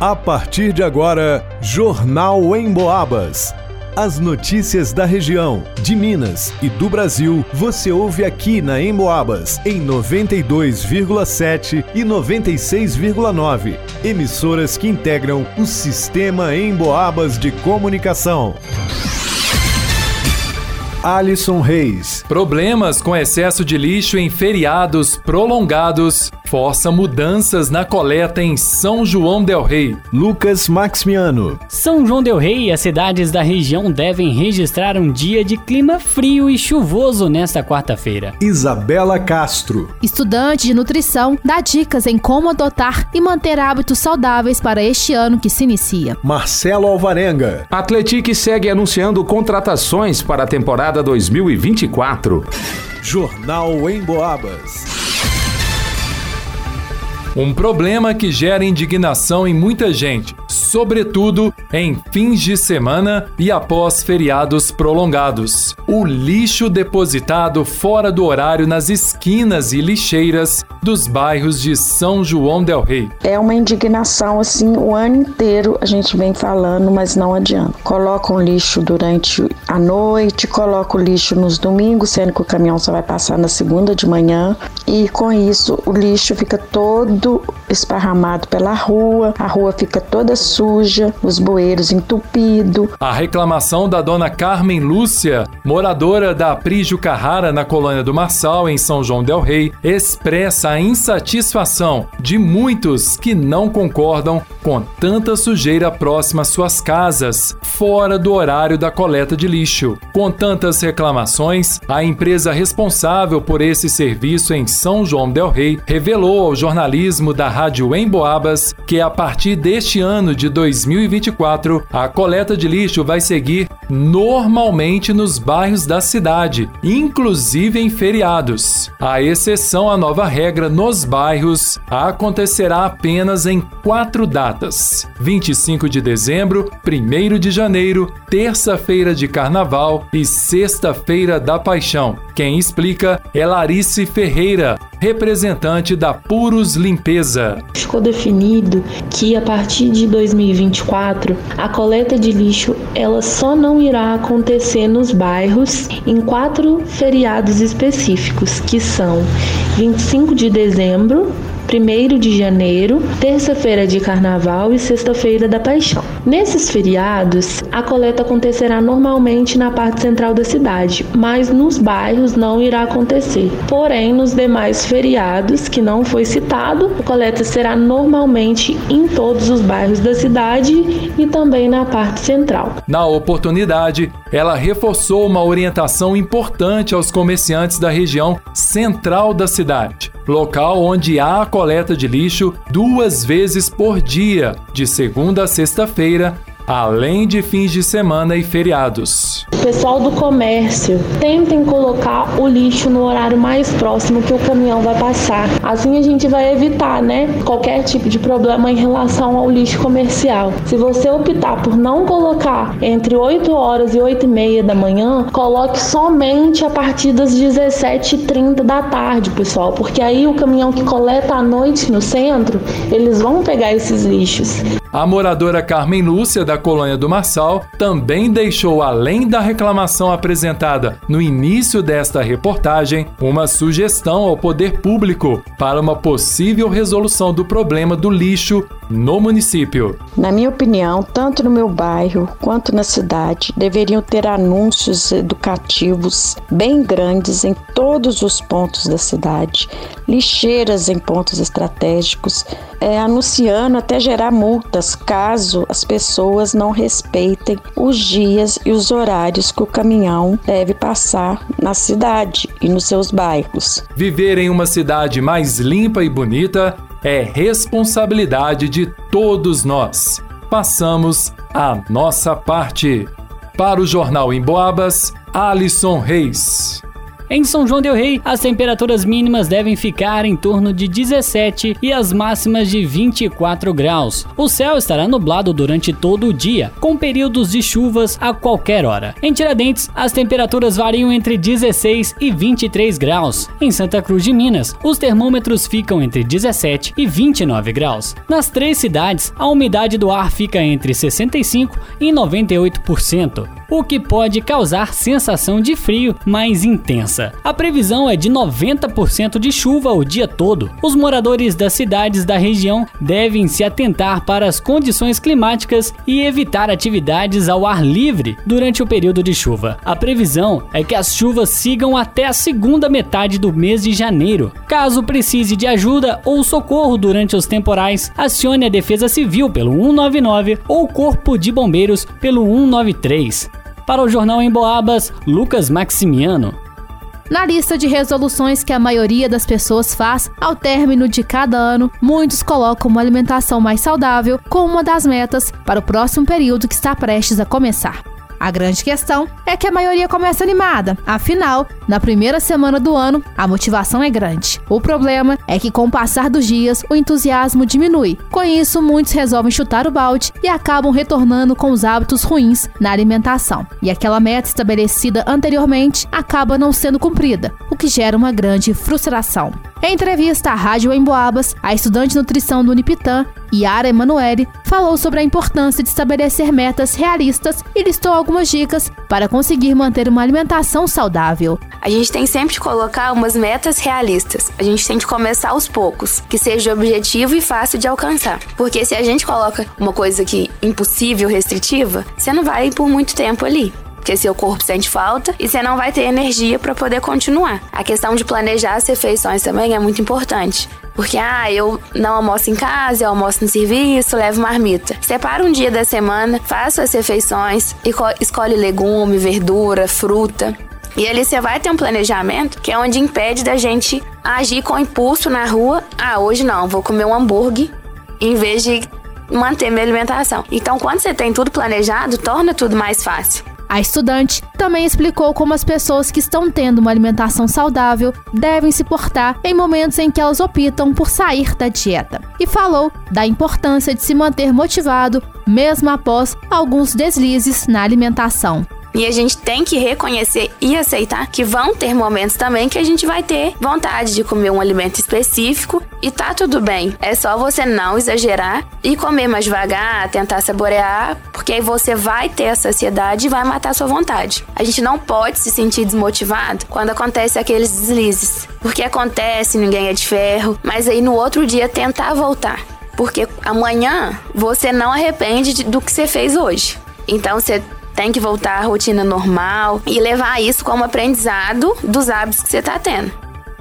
A partir de agora, Jornal em Boabas. As notícias da região, de Minas e do Brasil, você ouve aqui na Emboabas, em 92,7 e 96,9. Emissoras que integram o sistema Emboabas de comunicação. Alisson Reis. Problemas com excesso de lixo em feriados prolongados força mudanças na coleta em São João del Rei. Lucas Maximiano. São João del Rei e as cidades da região devem registrar um dia de clima frio e chuvoso nesta quarta-feira. Isabela Castro. Estudante de nutrição dá dicas em como adotar e manter hábitos saudáveis para este ano que se inicia. Marcelo Alvarenga. Atletique segue anunciando contratações para a temporada 2024. Jornal em Boabas. Um problema que gera indignação em muita gente, sobretudo em fins de semana e após feriados prolongados. O lixo depositado fora do horário nas esquinas e lixeiras dos bairros de São João del Rei. É uma indignação assim o ano inteiro a gente vem falando, mas não adianta. Colocam lixo durante a noite, colocam lixo nos domingos, sendo que o caminhão só vai passar na segunda de manhã, e com isso o lixo fica todo esparramado pela rua, a rua fica toda suja, os bueiros entupidos. A reclamação da dona Carmen Lúcia, moradora da Prígio Carrara na colônia do Marçal, em São João del Rei, expressa a insatisfação de muitos que não concordam com tanta sujeira próxima às suas casas, fora do horário da coleta de lixo. Com tantas reclamações, a empresa responsável por esse serviço em São João del Rei revelou ao jornalismo da Rádio Emboabas que a partir deste ano de 2024, a coleta de lixo vai seguir normalmente nos bairros da cidade, inclusive em feriados. A exceção à nova regra nos bairros acontecerá apenas em quatro datas: 25 de dezembro, 1 de janeiro, terça-feira de carnaval e sexta-feira da paixão. Quem explica é Larice Ferreira, representante da Puros Limpeza. Ficou definido que a partir de 2024 a coleta de lixo ela só não irá acontecer nos bairros em quatro feriados específicos, que são 25 de dezembro, 1 de janeiro, terça-feira de carnaval e sexta-feira da paixão. Nesses feriados, a coleta acontecerá normalmente na parte central da cidade, mas nos bairros não irá acontecer. Porém, nos demais feriados, que não foi citado, a coleta será normalmente em todos os bairros da cidade e também na parte central. Na oportunidade, ela reforçou uma orientação importante aos comerciantes da região central da cidade, local onde há a coleta de lixo duas vezes por dia, de segunda a sexta-feira, além de fins de semana e feriados. Pessoal do comércio, tentem colocar o lixo no horário mais próximo que o caminhão vai passar. Assim a gente vai evitar, né, qualquer tipo de problema em relação ao lixo comercial. Se você optar por não colocar entre 8 horas e 8 e meia da manhã, coloque somente a partir das 17h30 da tarde, pessoal, porque aí o caminhão que coleta à noite no centro, eles vão pegar esses lixos. A moradora Carmen Lúcia, da colônia do Marçal, também deixou, além da reclamação apresentada no início desta reportagem, uma sugestão ao poder público para uma possível resolução do problema do lixo no município. Na minha opinião, tanto no meu bairro quanto na cidade, deveriam ter anúncios educativos bem grandes em todos os pontos da cidade, lixeiras em pontos estratégicos, é, anunciando até gerar multas caso as pessoas não respeitem os dias e os horários que o caminhão deve passar na cidade e nos seus bairros. Viver em uma cidade mais limpa e bonita é responsabilidade de todos nós. Passamos a nossa parte. Para o Jornal em Boabas, Alisson Reis. Em São João del Rei, as temperaturas mínimas devem ficar em torno de 17 e as máximas de 24 graus. O céu estará nublado durante todo o dia, com períodos de chuvas a qualquer hora. Em Tiradentes, as temperaturas variam entre 16 e 23 graus. Em Santa Cruz de Minas, os termômetros ficam entre 17 e 29 graus. Nas três cidades, a umidade do ar fica entre 65 e 98% o que pode causar sensação de frio mais intensa. A previsão é de 90% de chuva o dia todo. Os moradores das cidades da região devem se atentar para as condições climáticas e evitar atividades ao ar livre durante o período de chuva. A previsão é que as chuvas sigam até a segunda metade do mês de janeiro. Caso precise de ajuda ou socorro durante os temporais, acione a Defesa Civil pelo 199 ou Corpo de Bombeiros pelo 193. Para o Jornal em Boabas, Lucas Maximiano. Na lista de resoluções que a maioria das pessoas faz ao término de cada ano, muitos colocam uma alimentação mais saudável como uma das metas para o próximo período que está prestes a começar. A grande questão é que a maioria começa animada, afinal, na primeira semana do ano, a motivação é grande. O problema é que, com o passar dos dias, o entusiasmo diminui. Com isso, muitos resolvem chutar o balde e acabam retornando com os hábitos ruins na alimentação. E aquela meta estabelecida anteriormente acaba não sendo cumprida, o que gera uma grande frustração. Em entrevista à Rádio Emboabas, a estudante de nutrição do Unipitã, Yara Emanuele, falou sobre a importância de estabelecer metas realistas e listou algumas dicas para conseguir manter uma alimentação saudável. A gente tem sempre que colocar umas metas realistas. A gente tem que começar aos poucos, que seja objetivo e fácil de alcançar. Porque se a gente coloca uma coisa que impossível, restritiva, você não vai por muito tempo ali porque seu corpo sente falta e você não vai ter energia para poder continuar. A questão de planejar as refeições também é muito importante. Porque, ah, eu não almoço em casa, eu almoço no serviço, levo marmita. Separa um dia da semana, faça as refeições, escolhe legume, verdura, fruta. E ali você vai ter um planejamento que é onde impede da gente agir com impulso na rua. Ah, hoje não, vou comer um hambúrguer em vez de manter minha alimentação. Então, quando você tem tudo planejado, torna tudo mais fácil. A estudante também explicou como as pessoas que estão tendo uma alimentação saudável devem se portar em momentos em que elas optam por sair da dieta. E falou da importância de se manter motivado mesmo após alguns deslizes na alimentação. E a gente tem que reconhecer e aceitar que vão ter momentos também que a gente vai ter vontade de comer um alimento específico e tá tudo bem. É só você não exagerar e comer mais devagar, tentar saborear, porque aí você vai ter a saciedade e vai matar a sua vontade. A gente não pode se sentir desmotivado quando acontece aqueles deslizes, porque acontece, ninguém é de ferro, mas aí no outro dia tentar voltar. Porque amanhã você não arrepende do que você fez hoje. Então você tem que voltar à rotina normal e levar isso como aprendizado dos hábitos que você está tendo.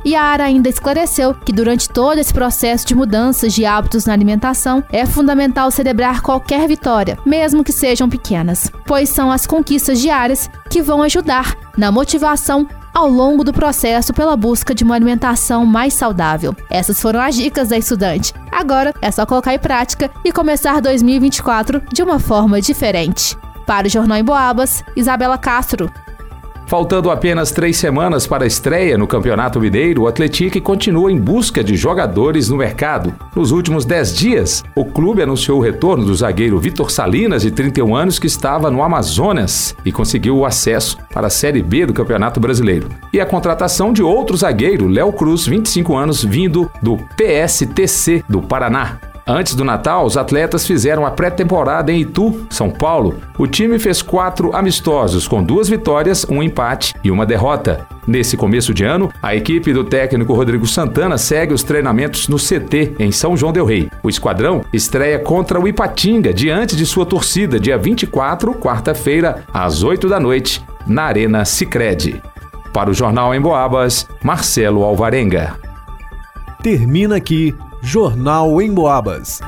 Yara ainda esclareceu que durante todo esse processo de mudanças de hábitos na alimentação é fundamental celebrar qualquer vitória, mesmo que sejam pequenas, pois são as conquistas diárias que vão ajudar na motivação ao longo do processo pela busca de uma alimentação mais saudável. Essas foram as dicas da estudante. Agora é só colocar em prática e começar 2024 de uma forma diferente. Para o Jornal em Boabas, Isabela Castro. Faltando apenas três semanas para a estreia no Campeonato Mineiro, o Atlético continua em busca de jogadores no mercado. Nos últimos dez dias, o clube anunciou o retorno do zagueiro Vitor Salinas, de 31 anos, que estava no Amazonas e conseguiu o acesso para a Série B do Campeonato Brasileiro. E a contratação de outro zagueiro, Léo Cruz, 25 anos, vindo do PSTC do Paraná. Antes do Natal, os atletas fizeram a pré-temporada em Itu, São Paulo. O time fez quatro amistosos, com duas vitórias, um empate e uma derrota. Nesse começo de ano, a equipe do técnico Rodrigo Santana segue os treinamentos no CT, em São João Del Rei. O esquadrão estreia contra o Ipatinga, diante de sua torcida, dia 24, quarta-feira, às 8 da noite, na Arena Sicredi. Para o Jornal em Boabas, Marcelo Alvarenga. Termina aqui Jornal em Boabas.